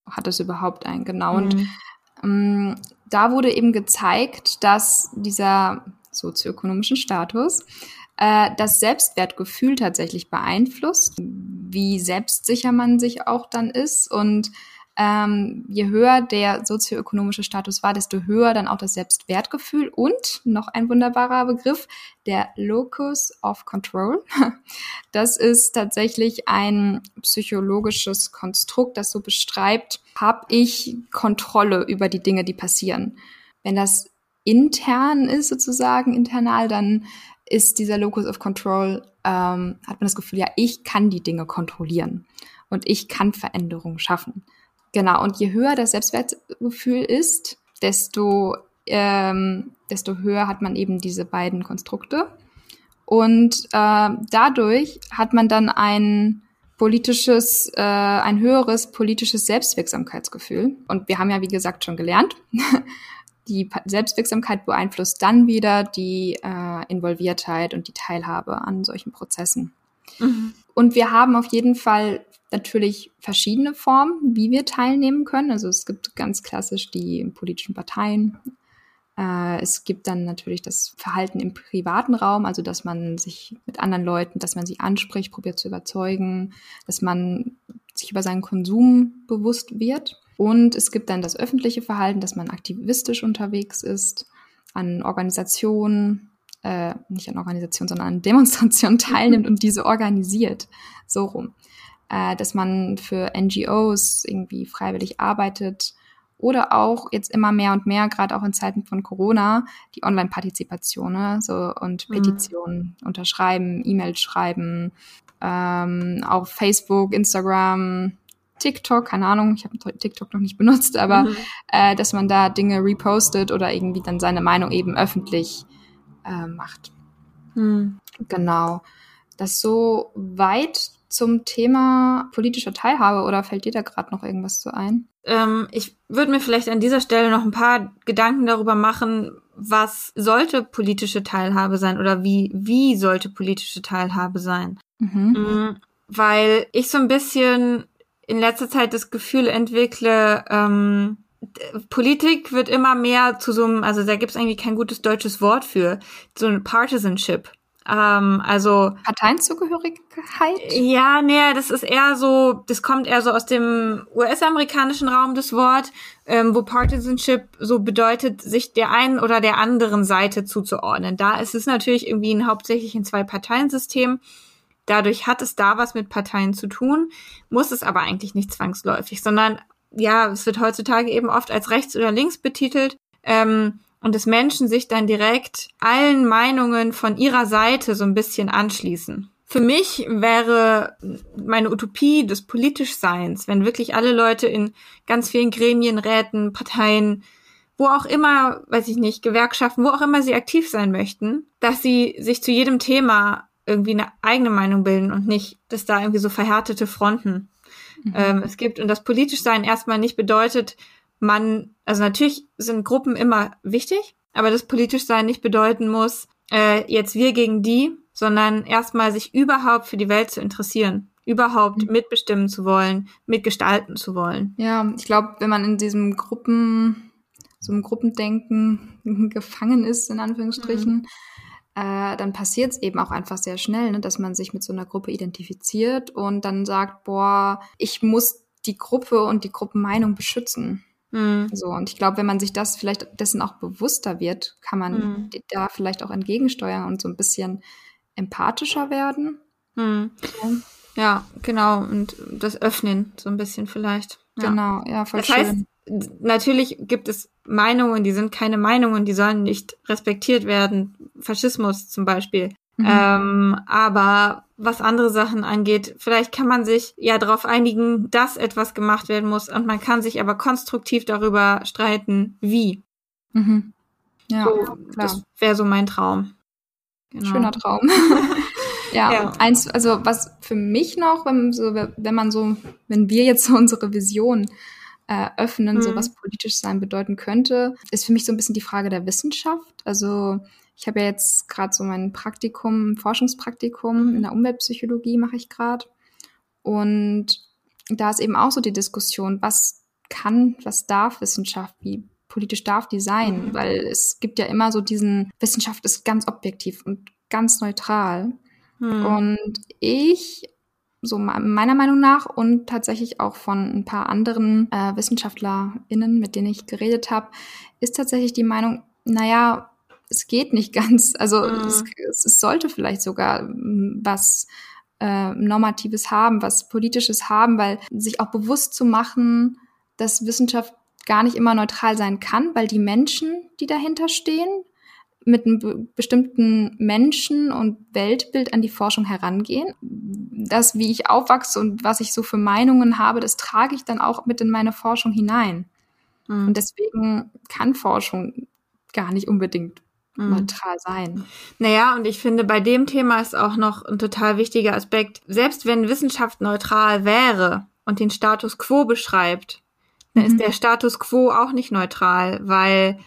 Hat das überhaupt einen, genau. Mhm. Und da wurde eben gezeigt, dass dieser sozioökonomischen Status äh, das Selbstwertgefühl tatsächlich beeinflusst, wie selbstsicher man sich auch dann ist und ähm, je höher der sozioökonomische Status war, desto höher dann auch das Selbstwertgefühl und noch ein wunderbarer Begriff, der Locus of Control. Das ist tatsächlich ein psychologisches Konstrukt, das so beschreibt, habe ich Kontrolle über die Dinge, die passieren. Wenn das intern ist sozusagen, internal, dann ist dieser Locus of Control, ähm, hat man das Gefühl, ja, ich kann die Dinge kontrollieren und ich kann Veränderungen schaffen. Genau, und je höher das Selbstwertgefühl ist, desto, ähm, desto höher hat man eben diese beiden Konstrukte. Und äh, dadurch hat man dann ein politisches, äh, ein höheres politisches Selbstwirksamkeitsgefühl. Und wir haben ja, wie gesagt, schon gelernt, die Selbstwirksamkeit beeinflusst dann wieder die äh, Involviertheit und die Teilhabe an solchen Prozessen. Mhm. Und wir haben auf jeden Fall natürlich verschiedene Formen, wie wir teilnehmen können. Also es gibt ganz klassisch die politischen Parteien. Äh, es gibt dann natürlich das Verhalten im privaten Raum, also dass man sich mit anderen Leuten, dass man sie anspricht, probiert zu überzeugen, dass man sich über seinen Konsum bewusst wird. Und es gibt dann das öffentliche Verhalten, dass man aktivistisch unterwegs ist, an Organisationen, äh, nicht an Organisationen, sondern an Demonstrationen teilnimmt und diese organisiert. So rum äh, dass man für NGOs irgendwie freiwillig arbeitet oder auch jetzt immer mehr und mehr, gerade auch in Zeiten von Corona, die Online-Partizipation ne? so und mhm. Petitionen mhm. unterschreiben, E-Mails schreiben, ähm, auf Facebook, Instagram, TikTok, keine Ahnung, ich habe TikTok noch nicht benutzt, aber mhm. äh, dass man da Dinge repostet oder irgendwie dann seine Meinung eben öffentlich äh, macht. Mhm. Genau. Das so weit zum Thema politischer Teilhabe oder fällt dir da gerade noch irgendwas zu ein? Ähm, ich würde mir vielleicht an dieser Stelle noch ein paar Gedanken darüber machen, was sollte politische Teilhabe sein oder wie, wie sollte politische Teilhabe sein? Mhm. Mhm, weil ich so ein bisschen in letzter Zeit das Gefühl entwickle, ähm, Politik wird immer mehr zu so einem, also da gibt es eigentlich kein gutes deutsches Wort für, so ein Partisanship. Ähm, also Parteienzugehörigkeit? Ja, nee, das ist eher so, das kommt eher so aus dem US-amerikanischen Raum, das Wort, ähm, wo Partisanship so bedeutet, sich der einen oder der anderen Seite zuzuordnen. Da ist es natürlich irgendwie ein, hauptsächlich ein Zwei-Parteien-System. Dadurch hat es da was mit Parteien zu tun, muss es aber eigentlich nicht zwangsläufig, sondern ja, es wird heutzutage eben oft als rechts oder links betitelt. Ähm, und dass Menschen sich dann direkt allen Meinungen von ihrer Seite so ein bisschen anschließen. Für mich wäre meine Utopie des Politischseins, wenn wirklich alle Leute in ganz vielen Gremien, Räten, Parteien, wo auch immer, weiß ich nicht, Gewerkschaften, wo auch immer sie aktiv sein möchten, dass sie sich zu jedem Thema irgendwie eine eigene Meinung bilden und nicht, dass da irgendwie so verhärtete Fronten mhm. ähm, es gibt. Und das Politischsein erstmal nicht bedeutet, man, also natürlich sind Gruppen immer wichtig, aber das politisch sein nicht bedeuten muss, äh, jetzt wir gegen die, sondern erstmal sich überhaupt für die Welt zu interessieren, überhaupt mhm. mitbestimmen zu wollen, mitgestalten zu wollen. Ja, ich glaube, wenn man in diesem Gruppen, so einem Gruppendenken gefangen ist, in Anführungsstrichen, mhm. äh, dann passiert es eben auch einfach sehr schnell, ne, dass man sich mit so einer Gruppe identifiziert und dann sagt, boah, ich muss die Gruppe und die Gruppenmeinung beschützen. Mhm. So, und ich glaube, wenn man sich das vielleicht dessen auch bewusster wird, kann man mhm. da vielleicht auch entgegensteuern und so ein bisschen empathischer werden. Mhm. So. Ja, genau. Und das Öffnen so ein bisschen vielleicht. Ja. Genau, ja, voll das schön. Heißt, natürlich gibt es Meinungen, die sind keine Meinungen, die sollen nicht respektiert werden. Faschismus zum Beispiel. Mhm. Ähm, aber was andere Sachen angeht, vielleicht kann man sich ja darauf einigen, dass etwas gemacht werden muss und man kann sich aber konstruktiv darüber streiten, wie. Mhm. Ja, so, klar. das wäre so mein Traum. Genau. Schöner Traum. ja, ja, eins, also was für mich noch, wenn, so, wenn man so, wenn wir jetzt so unsere Vision äh, öffnen, mhm. so was politisch sein bedeuten könnte, ist für mich so ein bisschen die Frage der Wissenschaft. Also ich habe ja jetzt gerade so mein Praktikum, Forschungspraktikum in der Umweltpsychologie mache ich gerade. Und da ist eben auch so die Diskussion, was kann, was darf Wissenschaft, wie politisch darf die sein? Weil es gibt ja immer so diesen, Wissenschaft ist ganz objektiv und ganz neutral. Hm. Und ich, so meiner Meinung nach und tatsächlich auch von ein paar anderen äh, WissenschaftlerInnen, mit denen ich geredet habe, ist tatsächlich die Meinung, naja, es geht nicht ganz. Also mhm. es, es, sollte vielleicht sogar hm, was äh, Normatives haben, was Politisches haben, weil sich auch bewusst zu machen, dass Wissenschaft gar nicht immer neutral sein kann, weil die Menschen, die dahinter stehen, mit einem be bestimmten Menschen- und Weltbild an die Forschung herangehen. Das, wie ich aufwachse und was ich so für Meinungen habe, das trage ich dann auch mit in meine Forschung hinein. Mhm. Und deswegen kann Forschung gar nicht unbedingt. Neutral sein. Naja, und ich finde, bei dem Thema ist auch noch ein total wichtiger Aspekt. Selbst wenn Wissenschaft neutral wäre und den Status quo beschreibt, dann mhm. ist der Status quo auch nicht neutral, weil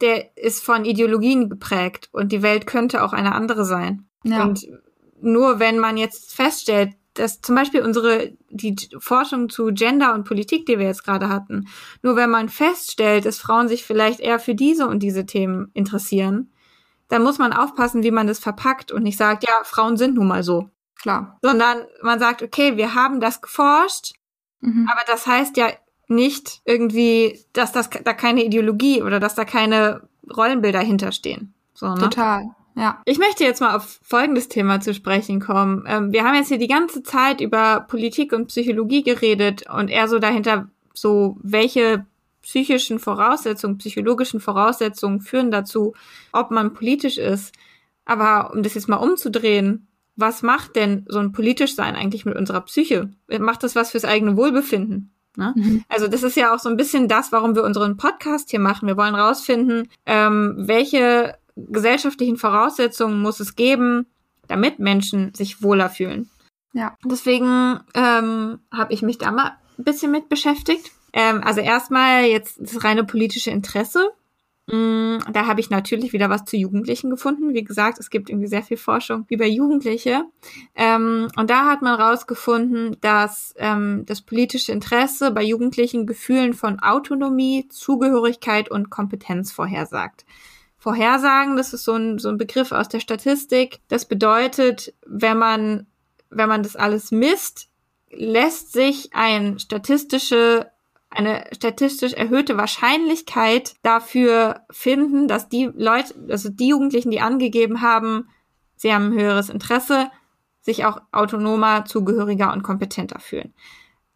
der ist von Ideologien geprägt und die Welt könnte auch eine andere sein. Ja. Und nur wenn man jetzt feststellt, dass zum Beispiel unsere, die Forschung zu Gender und Politik, die wir jetzt gerade hatten, nur wenn man feststellt, dass Frauen sich vielleicht eher für diese und diese Themen interessieren, dann muss man aufpassen, wie man das verpackt und nicht sagt, ja, Frauen sind nun mal so. Klar. Sondern man sagt, okay, wir haben das geforscht, mhm. aber das heißt ja nicht irgendwie, dass das da keine Ideologie oder dass da keine Rollenbilder hinterstehen. So, ne? Total. Ja. Ich möchte jetzt mal auf folgendes Thema zu sprechen kommen. Ähm, wir haben jetzt hier die ganze Zeit über Politik und Psychologie geredet und eher so dahinter so, welche psychischen Voraussetzungen, psychologischen Voraussetzungen führen dazu, ob man politisch ist. Aber um das jetzt mal umzudrehen, was macht denn so ein politisch Sein eigentlich mit unserer Psyche? Macht das was fürs eigene Wohlbefinden? Ne? Mhm. Also das ist ja auch so ein bisschen das, warum wir unseren Podcast hier machen. Wir wollen rausfinden, ähm, welche gesellschaftlichen Voraussetzungen muss es geben, damit Menschen sich wohler fühlen. Ja. Deswegen ähm, habe ich mich da mal ein bisschen mit beschäftigt. Ähm, also erstmal jetzt das reine politische Interesse. Mm, da habe ich natürlich wieder was zu Jugendlichen gefunden. Wie gesagt, es gibt irgendwie sehr viel Forschung über Jugendliche. Ähm, und da hat man rausgefunden, dass ähm, das politische Interesse bei Jugendlichen Gefühlen von Autonomie, Zugehörigkeit und Kompetenz vorhersagt. Vorhersagen, das ist so ein, so ein Begriff aus der Statistik. Das bedeutet, wenn man, wenn man das alles misst, lässt sich ein statistische eine statistisch erhöhte Wahrscheinlichkeit dafür finden, dass die Leute, also die Jugendlichen, die angegeben haben, sie haben ein höheres Interesse, sich auch autonomer, zugehöriger und kompetenter fühlen.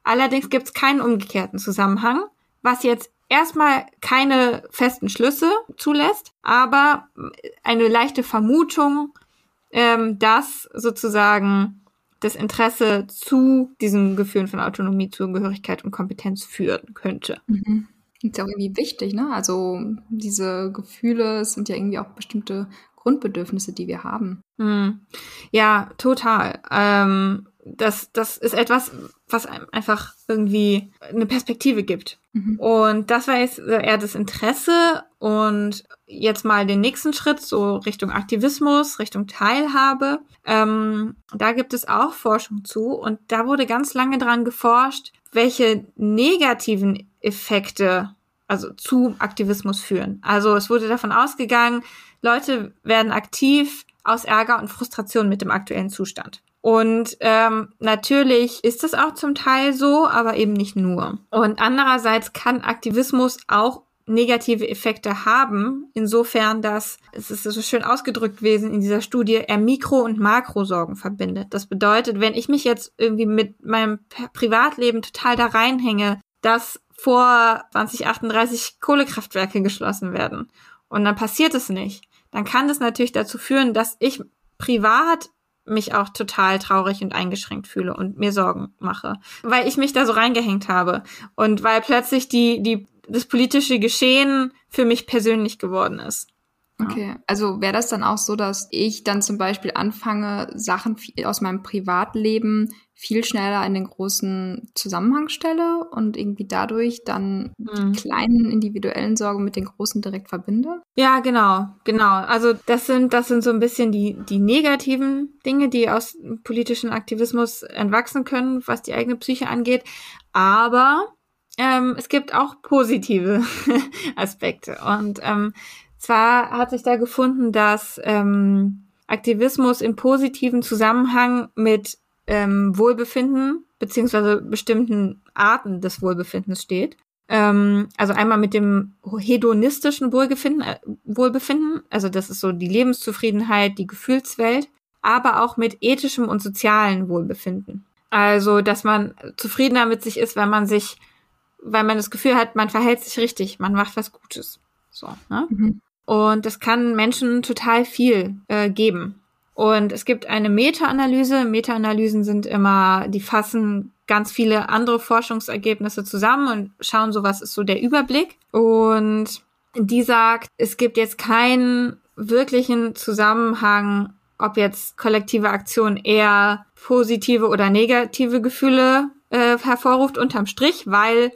Allerdings gibt es keinen umgekehrten Zusammenhang, was jetzt erstmal keine festen Schlüsse zulässt, aber eine leichte Vermutung, ähm, dass sozusagen das Interesse zu diesen Gefühlen von Autonomie, Zugehörigkeit und Kompetenz führen könnte. Mhm. ist ja auch irgendwie wichtig, ne? Also diese Gefühle sind ja irgendwie auch bestimmte Grundbedürfnisse, die wir haben. Mhm. Ja, total. Ähm, das, das ist etwas, was einem einfach irgendwie eine Perspektive gibt. Mhm. Und das war jetzt eher das Interesse und jetzt mal den nächsten Schritt, so Richtung Aktivismus, Richtung Teilhabe. Ähm, da gibt es auch Forschung zu und da wurde ganz lange dran geforscht, welche negativen Effekte also zu Aktivismus führen. Also es wurde davon ausgegangen, Leute werden aktiv aus Ärger und Frustration mit dem aktuellen Zustand. Und ähm, natürlich ist es auch zum Teil so, aber eben nicht nur. Und andererseits kann Aktivismus auch negative Effekte haben, insofern, dass, es ist so schön ausgedrückt gewesen in dieser Studie, er Mikro- und Makrosorgen verbindet. Das bedeutet, wenn ich mich jetzt irgendwie mit meinem Privatleben total da reinhänge, dass vor 2038 Kohlekraftwerke geschlossen werden und dann passiert es nicht, dann kann das natürlich dazu führen, dass ich privat mich auch total traurig und eingeschränkt fühle und mir Sorgen mache, weil ich mich da so reingehängt habe und weil plötzlich die die das politische Geschehen für mich persönlich geworden ist. Okay, also wäre das dann auch so, dass ich dann zum Beispiel anfange, Sachen aus meinem Privatleben viel schneller in den großen Zusammenhang stelle und irgendwie dadurch dann mhm. die kleinen individuellen Sorgen mit den großen direkt verbinde? Ja, genau, genau. Also das sind das sind so ein bisschen die die negativen Dinge, die aus politischen Aktivismus entwachsen können, was die eigene Psyche angeht. Aber ähm, es gibt auch positive Aspekte und ähm, zwar hat sich da gefunden, dass ähm, Aktivismus im positiven Zusammenhang mit ähm, Wohlbefinden beziehungsweise bestimmten Arten des Wohlbefindens steht. Ähm, also einmal mit dem hedonistischen Wohlbefinden, äh, Wohlbefinden, also das ist so die Lebenszufriedenheit, die Gefühlswelt, aber auch mit ethischem und sozialen Wohlbefinden. Also, dass man zufriedener mit sich ist, wenn man sich, weil man das Gefühl hat, man verhält sich richtig, man macht was Gutes. So, ne? Mhm. Und das kann Menschen total viel äh, geben. Und es gibt eine Meta-Analyse. Meta-Analysen sind immer, die fassen ganz viele andere Forschungsergebnisse zusammen und schauen so, was ist so der Überblick. Und die sagt, es gibt jetzt keinen wirklichen Zusammenhang, ob jetzt kollektive Aktion eher positive oder negative Gefühle äh, hervorruft unterm Strich, weil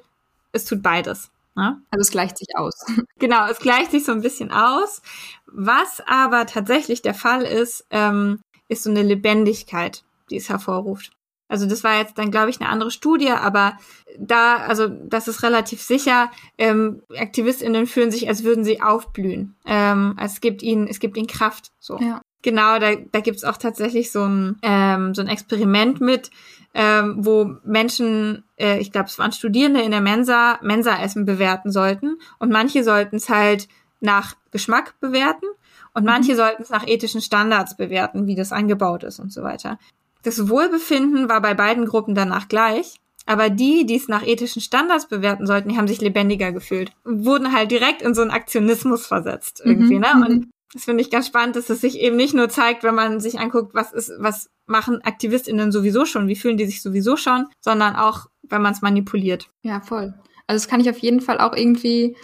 es tut beides. Ne? Also es gleicht sich aus. Genau, es gleicht sich so ein bisschen aus. Was aber tatsächlich der Fall ist, ähm, ist so eine Lebendigkeit, die es hervorruft. Also das war jetzt dann, glaube ich, eine andere Studie, aber da, also das ist relativ sicher, ähm, AktivistInnen fühlen sich, als würden sie aufblühen. Ähm, es gibt ihnen, es gibt ihnen Kraft. So. Ja. Genau, da, da gibt es auch tatsächlich so ein, ähm, so ein Experiment mit, ähm, wo Menschen, äh, ich glaube, es waren Studierende in der Mensa, Mensa-Essen bewerten sollten. Und manche sollten es halt nach Geschmack bewerten und manche mhm. sollten es nach ethischen Standards bewerten, wie das angebaut ist und so weiter. Das Wohlbefinden war bei beiden Gruppen danach gleich. Aber die, die es nach ethischen Standards bewerten sollten, die haben sich lebendiger gefühlt. Wurden halt direkt in so einen Aktionismus versetzt irgendwie, mhm. ne? Und mhm. Das finde ich ganz spannend, dass es sich eben nicht nur zeigt, wenn man sich anguckt, was ist, was machen AktivistInnen sowieso schon, wie fühlen die sich sowieso schon, sondern auch, wenn man es manipuliert. Ja, voll. Also das kann ich auf jeden Fall auch irgendwie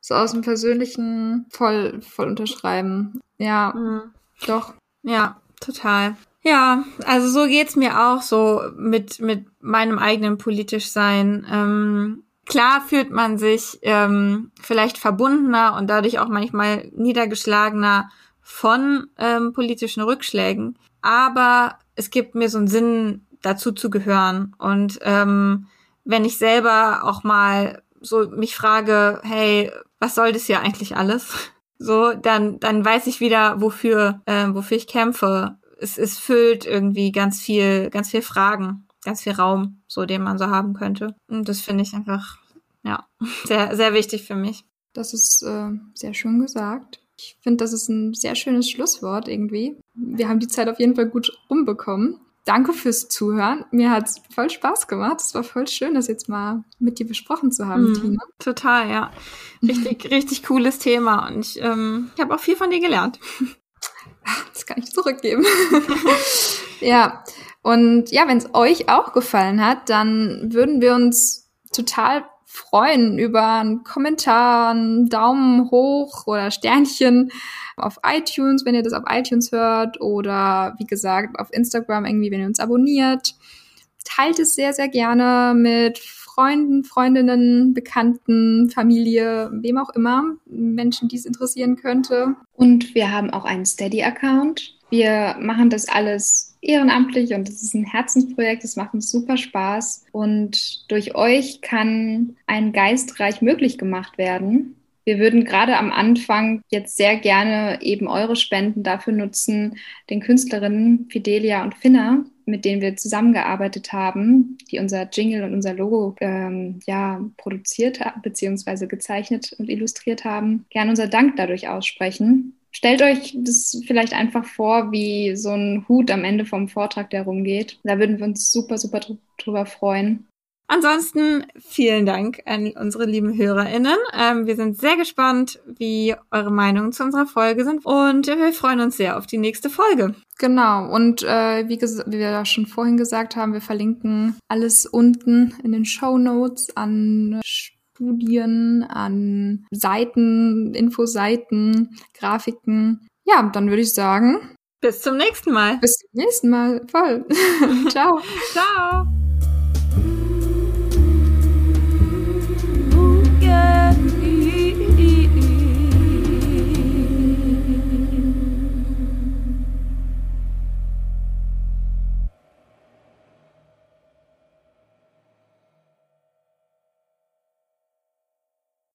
so aus dem Persönlichen voll, voll unterschreiben. Ja, mhm. doch. Ja, total. Ja, also so geht's mir auch so mit, mit meinem eigenen politisch sein. Ähm, klar fühlt man sich ähm, vielleicht verbundener und dadurch auch manchmal niedergeschlagener von ähm, politischen Rückschlägen. Aber es gibt mir so einen Sinn, dazu zu gehören. Und ähm, wenn ich selber auch mal so mich frage, hey, was soll das hier eigentlich alles? So, dann, dann weiß ich wieder, wofür, äh, wofür ich kämpfe. Es, es füllt irgendwie ganz viel, ganz viel Fragen, ganz viel Raum, so den man so haben könnte. Und das finde ich einfach, ja, sehr, sehr wichtig für mich. Das ist äh, sehr schön gesagt. Ich finde, das ist ein sehr schönes Schlusswort irgendwie. Wir haben die Zeit auf jeden Fall gut rumbekommen. Danke fürs Zuhören. Mir hat es voll Spaß gemacht. Es war voll schön, das jetzt mal mit dir besprochen zu haben, mm, Tina. Total, ja. Richtig, richtig cooles Thema. Und ich, ähm, ich habe auch viel von dir gelernt. Das kann ich zurückgeben. ja. Und ja, wenn es euch auch gefallen hat, dann würden wir uns total freuen über einen Kommentar, einen Daumen hoch oder Sternchen auf iTunes, wenn ihr das auf iTunes hört oder wie gesagt auf Instagram irgendwie, wenn ihr uns abonniert. Teilt es sehr, sehr gerne mit Freunden, Freundinnen, Bekannten, Familie, wem auch immer, Menschen, die es interessieren könnte. Und wir haben auch einen Steady-Account. Wir machen das alles ehrenamtlich und es ist ein Herzensprojekt. Es macht uns super Spaß und durch euch kann ein Geistreich möglich gemacht werden. Wir würden gerade am Anfang jetzt sehr gerne eben eure Spenden dafür nutzen, den Künstlerinnen Fidelia und Finna, mit denen wir zusammengearbeitet haben, die unser Jingle und unser Logo ähm, ja, produziert bzw. gezeichnet und illustriert haben, gerne unser Dank dadurch aussprechen. Stellt euch das vielleicht einfach vor, wie so ein Hut am Ende vom Vortrag, der rumgeht. Da würden wir uns super, super drüber freuen. Ansonsten vielen Dank an unsere lieben HörerInnen. Ähm, wir sind sehr gespannt, wie eure Meinungen zu unserer Folge sind und wir freuen uns sehr auf die nächste Folge. Genau, und äh, wie, wie wir ja schon vorhin gesagt haben, wir verlinken alles unten in den Show Notes an Studien, an Seiten, Infoseiten, Grafiken. Ja, dann würde ich sagen. Bis zum nächsten Mal. Bis zum nächsten Mal. Voll. Ciao. Ciao.